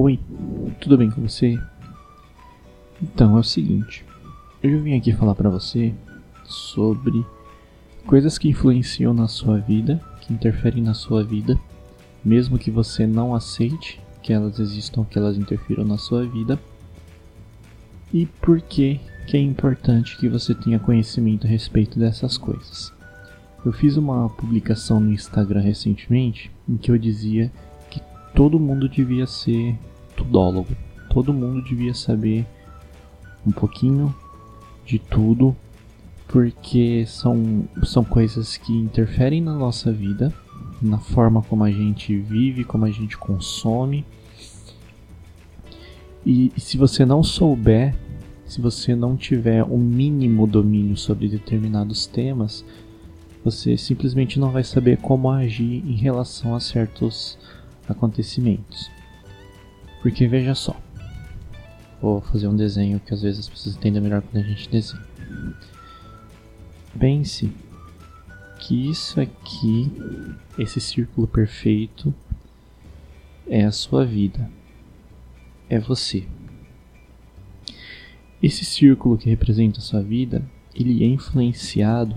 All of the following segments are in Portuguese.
Oi, tudo bem com você? Então é o seguinte, eu vim aqui falar para você sobre coisas que influenciam na sua vida, que interferem na sua vida, mesmo que você não aceite que elas existam, que elas interfiram na sua vida, e por que que é importante que você tenha conhecimento a respeito dessas coisas. Eu fiz uma publicação no Instagram recentemente em que eu dizia todo mundo devia ser tudólogo. Todo mundo devia saber um pouquinho de tudo, porque são, são coisas que interferem na nossa vida, na forma como a gente vive, como a gente consome. E, e se você não souber, se você não tiver o um mínimo domínio sobre determinados temas, você simplesmente não vai saber como agir em relação a certos acontecimentos. Porque veja só, vou fazer um desenho que às vezes as pessoas entendem melhor quando a gente desenha. Pense que isso aqui, esse círculo perfeito, é a sua vida, é você. Esse círculo que representa a sua vida, ele é influenciado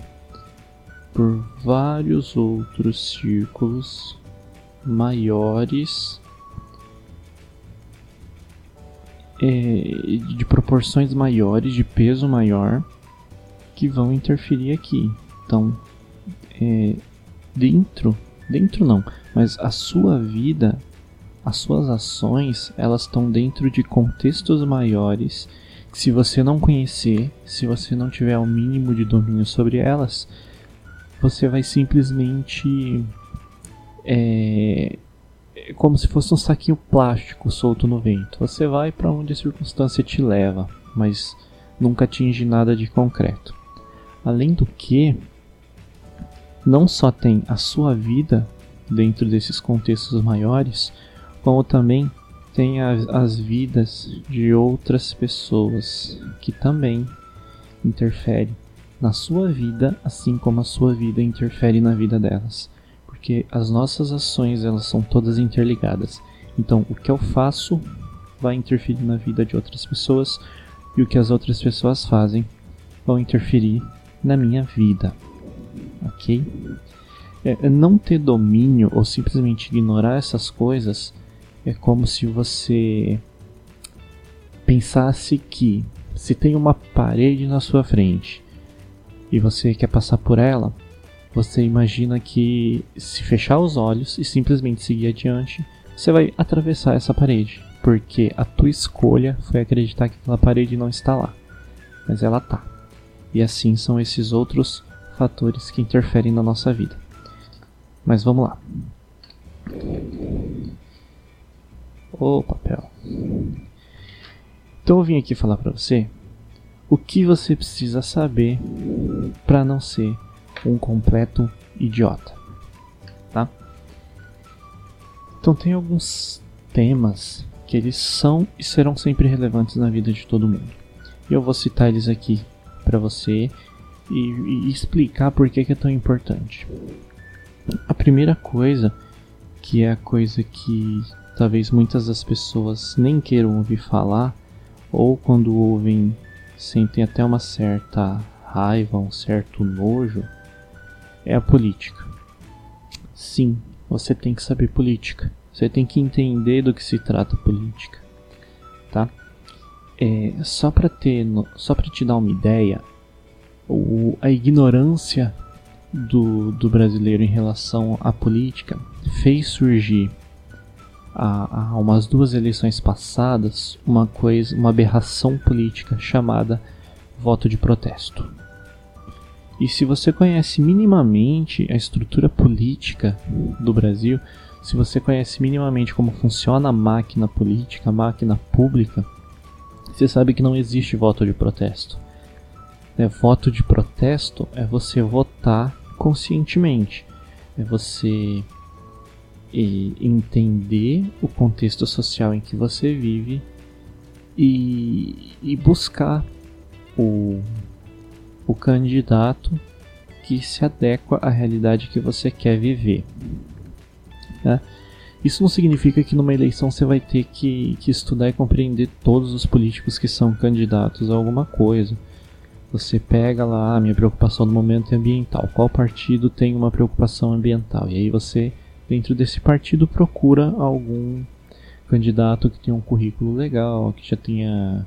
por vários outros círculos maiores é, de proporções maiores, de peso maior, que vão interferir aqui. Então, é, dentro, dentro não, mas a sua vida, as suas ações, elas estão dentro de contextos maiores. Que se você não conhecer, se você não tiver o mínimo de domínio sobre elas, você vai simplesmente é, é como se fosse um saquinho plástico solto no vento. Você vai para onde a circunstância te leva, mas nunca atinge nada de concreto. Além do que, não só tem a sua vida dentro desses contextos maiores, como também tem as, as vidas de outras pessoas que também interferem na sua vida, assim como a sua vida interfere na vida delas, porque as nossas ações elas são todas interligadas. Então, o que eu faço vai interferir na vida de outras pessoas e o que as outras pessoas fazem vão interferir na minha vida, ok? É, é não ter domínio ou simplesmente ignorar essas coisas é como se você pensasse que se tem uma parede na sua frente e você quer passar por ela, você imagina que se fechar os olhos e simplesmente seguir adiante, você vai atravessar essa parede, porque a tua escolha foi acreditar que aquela parede não está lá, mas ela tá. E assim são esses outros fatores que interferem na nossa vida. Mas vamos lá. O papel. Então eu vim aqui falar para você o que você precisa saber para não ser um completo idiota, tá? Então tem alguns temas que eles são e serão sempre relevantes na vida de todo mundo. E eu vou citar eles aqui para você e, e, explicar por que, que é tão importante. A primeira coisa, que é a coisa que talvez muitas das pessoas nem queiram ouvir falar, ou quando ouvem sentem até uma certa raiva, um certo nojo, é a política. Sim, você tem que saber política. Você tem que entender do que se trata política, tá? É, só para ter, só para te dar uma ideia, o, a ignorância do, do brasileiro em relação à política fez surgir há, há umas duas eleições passadas uma coisa, uma aberração política chamada voto de protesto. E se você conhece minimamente a estrutura política do Brasil, se você conhece minimamente como funciona a máquina política, a máquina pública, você sabe que não existe voto de protesto. É, voto de protesto é você votar conscientemente. É você entender o contexto social em que você vive e, e buscar o, o candidato que se adequa à realidade que você quer viver. Né? Isso não significa que numa eleição você vai ter que, que estudar e compreender todos os políticos que são candidatos a alguma coisa. Você pega lá, ah, minha preocupação no momento é ambiental. Qual partido tem uma preocupação ambiental? E aí você, dentro desse partido, procura algum candidato que tenha um currículo legal, que já tenha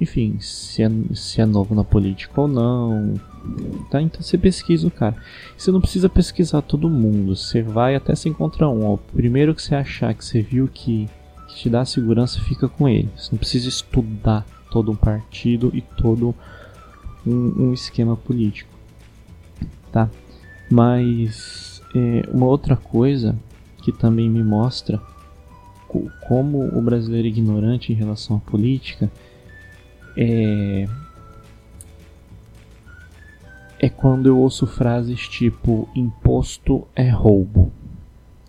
enfim, se é, se é novo na política ou não. Tá? Então você pesquisa o cara. Você não precisa pesquisar todo mundo. Você vai até se encontrar um. Ó, o primeiro que você achar que você viu que, que te dá segurança, fica com ele. Você não precisa estudar todo um partido e todo um, um esquema político. Tá? Mas é, uma outra coisa que também me mostra como o brasileiro é ignorante em relação à política é é quando eu ouço frases tipo imposto é roubo,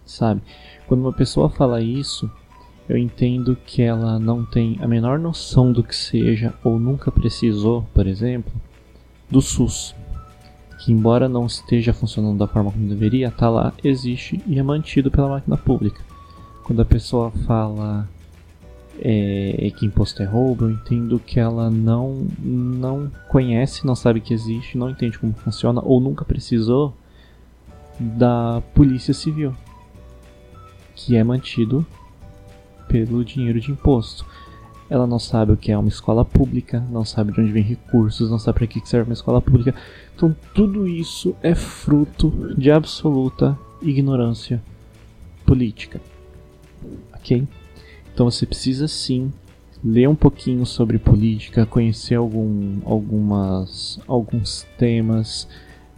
sabe? Quando uma pessoa fala isso, eu entendo que ela não tem a menor noção do que seja ou nunca precisou, por exemplo, do SUS, que embora não esteja funcionando da forma como deveria, está lá, existe e é mantido pela máquina pública. Quando a pessoa fala é, que imposto é roubo, eu entendo que ela não, não conhece, não sabe que existe, não entende como funciona ou nunca precisou da Polícia Civil, que é mantido pelo dinheiro de imposto. Ela não sabe o que é uma escola pública, não sabe de onde vem recursos, não sabe para que serve uma escola pública. Então tudo isso é fruto de absoluta ignorância política. Ok? Então você precisa sim ler um pouquinho sobre política, conhecer algum, algumas, alguns temas,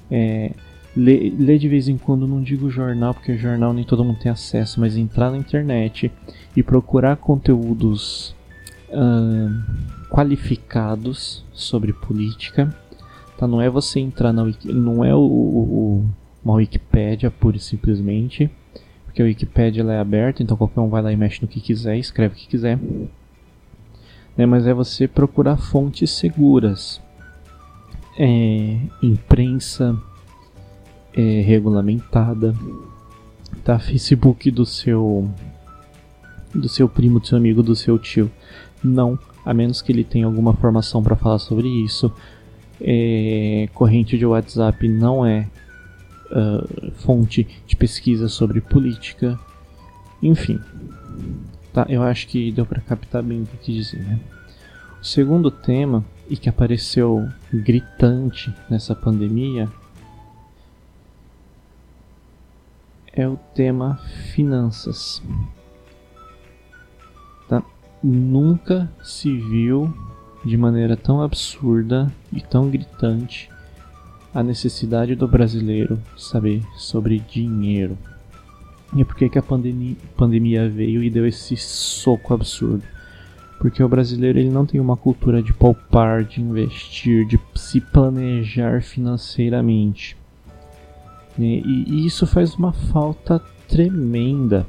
é, ler, ler de vez em quando, não digo jornal, porque jornal nem todo mundo tem acesso, mas entrar na internet e procurar conteúdos uh, qualificados sobre política. Tá? Não é você entrar na não é o, o, uma Wikipédia pura e simplesmente porque a Wikipedia é aberta, então qualquer um vai lá e mexe no que quiser, escreve o que quiser. Né, mas é você procurar fontes seguras. É, imprensa é, regulamentada, tá? Facebook do seu do seu primo, do seu amigo, do seu tio. Não, a menos que ele tenha alguma formação para falar sobre isso. É, corrente de WhatsApp não é uh, fonte de pesquisa sobre política, enfim. Tá, eu acho que deu para captar bem o que eu quis dizer. Né? O segundo tema, e que apareceu gritante nessa pandemia, é o tema finanças. Tá? Nunca se viu de maneira tão absurda e tão gritante a necessidade do brasileiro saber sobre dinheiro. E por que, que a pandemia, pandemia veio e deu esse soco absurdo? Porque o brasileiro ele não tem uma cultura de poupar, de investir, de se planejar financeiramente. E, e isso faz uma falta tremenda.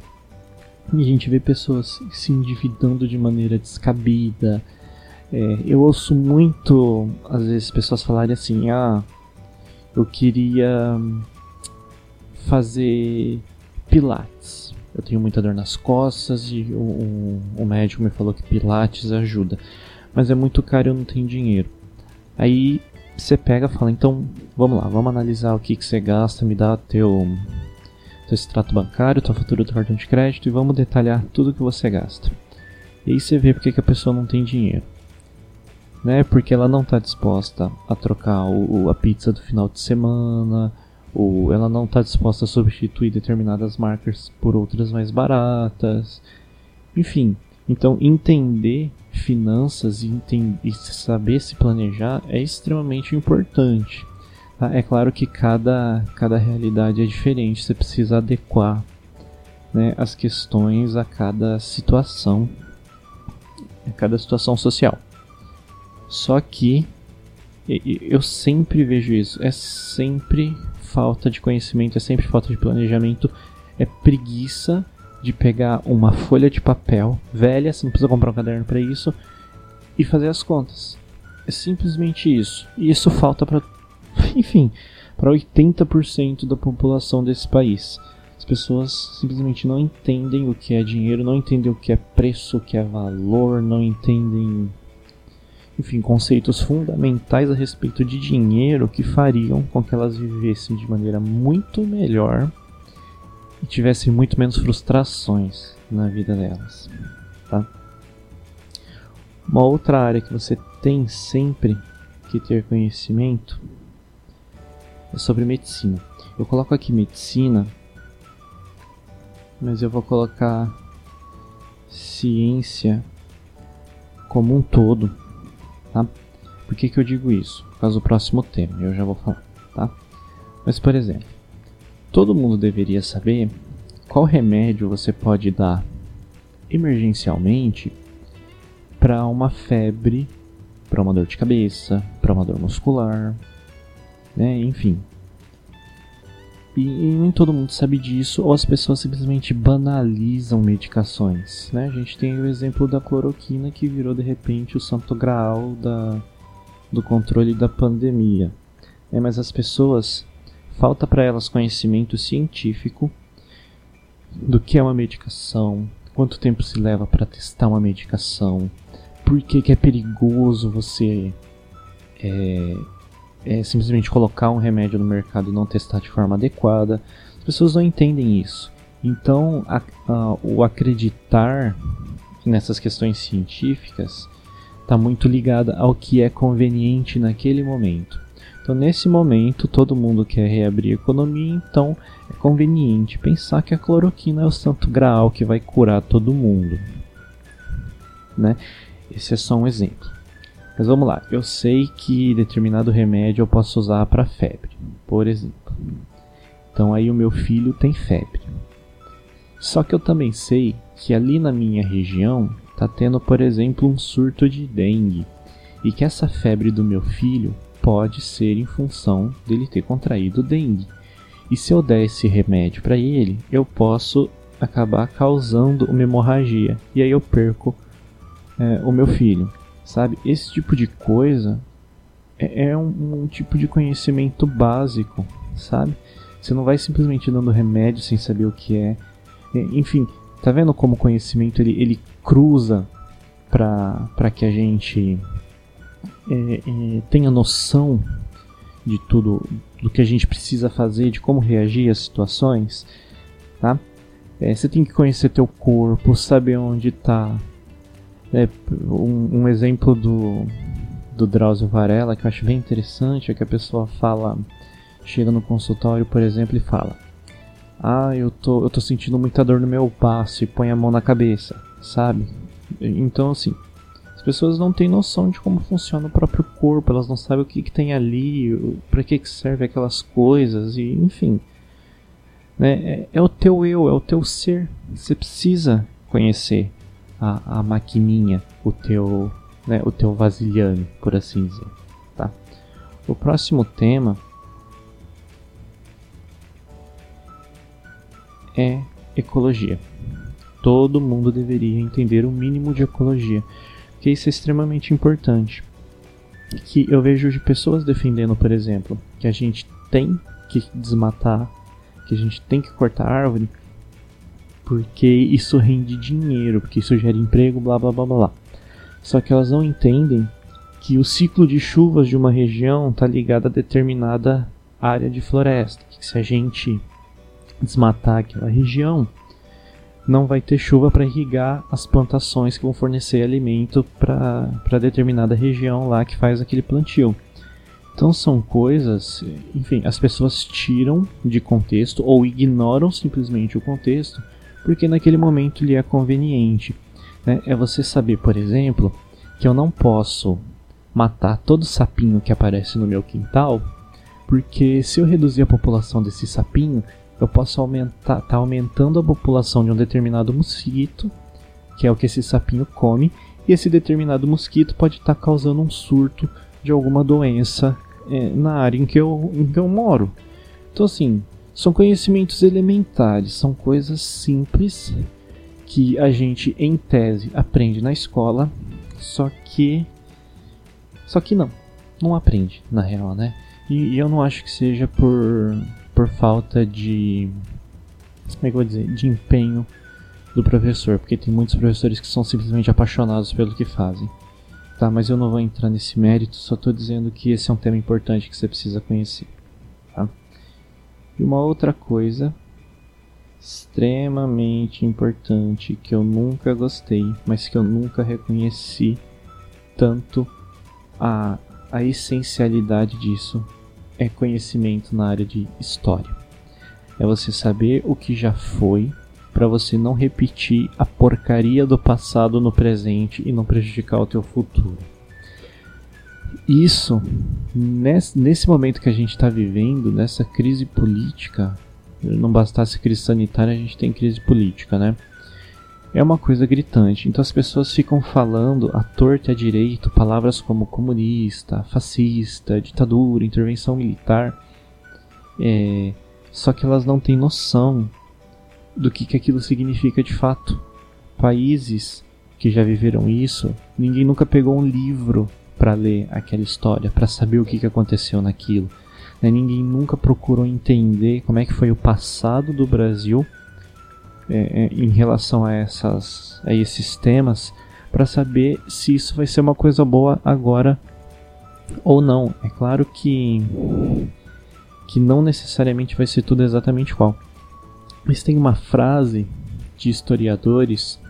E a gente vê pessoas se endividando de maneira descabida. É, eu ouço muito, às vezes, pessoas falarem assim: ah, eu queria fazer pilates. Eu tenho muita dor nas costas e o, médico me falou que pilates ajuda. Mas é muito caro e eu não tenho dinheiro. Aí você pega e fala, então vamos lá, vamos analisar o que, que você gasta, me dá teu, teu extrato bancário, tua fatura do cartão de crédito e vamos detalhar tudo que você gasta. E aí você vê porque que a pessoa não tem dinheiro né? Porque ela não está disposta a trocar o, a pizza do final de semana, ou ela não está disposta a substituir determinadas marcas por outras mais baratas. Enfim, então entender finanças e, e saber se planejar é extremamente importante. Tá? É claro que cada, cada realidade é diferente, você precisa adequar né, as questões a cada situação, a cada situação social. Só que eu sempre vejo isso. É sempre falta de conhecimento, é sempre falta de planejamento, é preguiça de pegar uma folha de papel velha, você não precisa comprar um caderno para isso, e fazer as contas. É simplesmente isso. E isso falta para, enfim, para 80% da população desse país. As pessoas simplesmente não entendem o que é dinheiro, não entendem o que é preço, o que é valor, não entendem, enfim, conceitos fundamentais a respeito de dinheiro que fariam com que elas vivessem de maneira muito melhor e tivessem muito menos frustrações na vida delas, tá? Uma outra área que você tem sempre que ter conhecimento é sobre medicina. Eu coloco aqui medicina, mas eu vou colocar ciência como um todo, tá? Por que, que eu digo isso? Por causa do próximo tema, eu já vou falar, tá? Mas, por exemplo, todo mundo deveria saber qual remédio você pode dar emergencialmente para uma febre, para uma dor de cabeça, para uma dor muscular, né? Enfim. E, nem todo mundo sabe disso, ou as pessoas simplesmente banalizam medicações. Né? A gente tem o exemplo da cloroquina que virou de repente o santo graal da, do controle da pandemia. É, mas as pessoas falta para elas conhecimento científico do que é uma medicação, quanto tempo se leva para testar uma medicação, por que, que é perigoso você é, é, simplesmente colocar um remédio no mercado e não testar de forma adequada. As pessoas não entendem isso. Então, a, a, o acreditar nessas questões científicas está muito ligada ao que é conveniente naquele momento. Então, nesse momento, todo mundo quer reabrir a economia, então é conveniente pensar que a cloroquina é o santo graal que vai curar todo mundo. Né? Esse é só um exemplo. Mas vamos lá, eu sei que determinado remédio eu posso usar para febre, por exemplo. Então aí o meu filho tem febre. Só que eu também sei que ali na minha região está tendo, por exemplo, um surto de dengue e que essa febre do meu filho pode ser em função dele ter contraído dengue. E se eu der esse remédio para ele, eu posso acabar causando uma hemorragia e aí eu perco é, o meu filho sabe? Esse tipo de coisa é, é um, um, tipo de conhecimento básico, sabe? Você não vai simplesmente dando remédio sem saber o que é. enfim, tá vendo como o conhecimento ele, ele cruza para que a gente é, é, tenha noção de tudo, do que a gente precisa fazer, de como reagir às situações, tá? É, você tem que conhecer teu corpo, saber onde está é, um, um, exemplo do, do Drauzio Varela que eu acho bem interessante é que a pessoa fala, chega no consultório, por exemplo, e fala: Ah, eu tô, eu tô sentindo muita dor no meu passo e põe a mão na cabeça, sabe? Então, assim, as pessoas não têm noção de como funciona o próprio corpo, elas não sabem o que, que tem ali, para que, que serve aquelas coisas, e enfim. Né? É, é o teu eu, é o teu ser. Você precisa conhecer a, a maquininha, o teu, né, o teu vasilhame, por assim dizer. Tá? O próximo tema é ecologia. Todo mundo deveria entender o mínimo de ecologia, porque isso é extremamente importante. Que eu vejo de pessoas defendendo, por exemplo, que a gente tem que desmatar, que a gente tem que cortar árvore, porque isso rende dinheiro, porque isso gera emprego, blá blá blá blá. Só que elas não entendem que o ciclo de chuvas de uma região está ligado a determinada área de floresta. Que se a gente desmatar aquela região, não vai ter chuva para irrigar as plantações que vão fornecer alimento para determinada região lá que faz aquele plantio. Então são coisas, enfim, as pessoas tiram de contexto ou ignoram simplesmente o contexto porque naquele momento lhe é conveniente. Né? É você saber, por exemplo, que eu não posso matar todo sapinho que aparece no meu quintal, porque se eu reduzir a população desse sapinho, eu posso aumentar, tá aumentando a população de um determinado mosquito, que é o que esse sapinho come, e esse determinado mosquito pode estar tá causando um surto de alguma doença é, na área em que, eu, em que eu moro. Então, assim, são conhecimentos elementares, são coisas simples que a gente, em tese, aprende na escola, só que. Só que não, não aprende, na real, né? E, e eu não acho que seja por, por falta de. como é que eu vou dizer, de empenho do professor, porque tem muitos professores que são simplesmente apaixonados pelo que fazem. Tá, mas eu não vou entrar nesse mérito, só estou dizendo que esse é um tema importante que você precisa conhecer. E uma outra coisa extremamente importante que eu nunca gostei, mas que eu nunca reconheci tanto a, a essencialidade disso é conhecimento na área de história. É você saber o que já foi para você não repetir a porcaria do passado no presente e não prejudicar o teu futuro. Isso, nesse momento que a gente está vivendo, nessa crise política, não bastasse crise sanitária, a gente tem crise política, né? É uma coisa gritante. Então as pessoas ficam falando à torta e à direito palavras como comunista, fascista, ditadura, intervenção militar. É, só que elas não têm noção do que, que aquilo significa de fato. Países que já viveram isso, ninguém nunca pegou um livro para ler aquela história, para saber o que, que aconteceu naquilo. Né? Ninguém nunca procurou entender como é que foi o passado do Brasil é, é em relação a, essas, a esses temas, para saber se isso vai ser uma coisa boa agora ou não. É claro que que não necessariamente vai ser tudo exatamente igual. Mas tem uma frase de historiadores,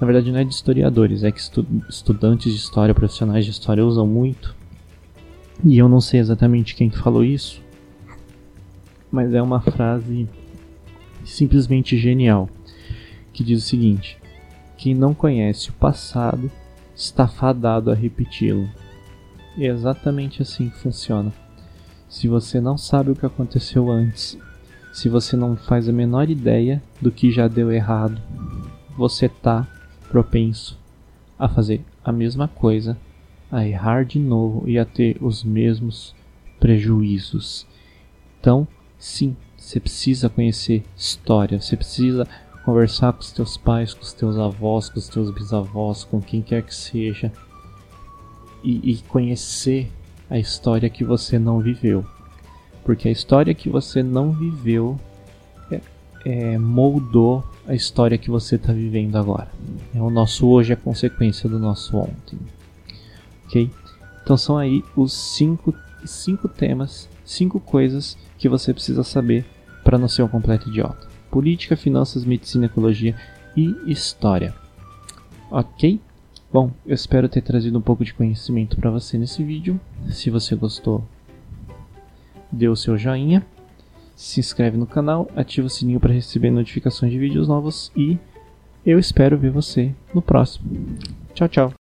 na verdade não é de historiadores, é que estu estudantes de história, profissionais de história usam muito, e eu não sei exatamente quem falou isso, mas é uma frase simplesmente genial, que diz o seguinte: quem não conhece o passado está fadado a repeti-lo. É exatamente assim que funciona. Se você não sabe o que aconteceu antes, se você não faz a menor ideia do que já deu errado, você tá propenso a fazer a mesma coisa, a errar de novo e a ter os mesmos prejuízos. Então, sim, você precisa conhecer história, você precisa conversar com os teus pais, com os teus avós, com os teus bisavós, com quem quer que seja, e, e conhecer a história que você não viveu. Porque a história que você não viveu é, é, moldou a história que você está vivendo agora. É o nosso hoje é consequência do nosso ontem. Ok? Então são aí os cinco, cinco temas, cinco coisas que você precisa saber para não ser um completo idiota: política, finanças, medicina, ecologia e história. Ok? Bom, eu espero ter trazido um pouco de conhecimento para você nesse vídeo. Se você gostou, dê o seu joinha, se inscreve no canal, ativa o sininho para receber notificações de vídeos novos e eu espero ver você no próximo. Tchau, tchau.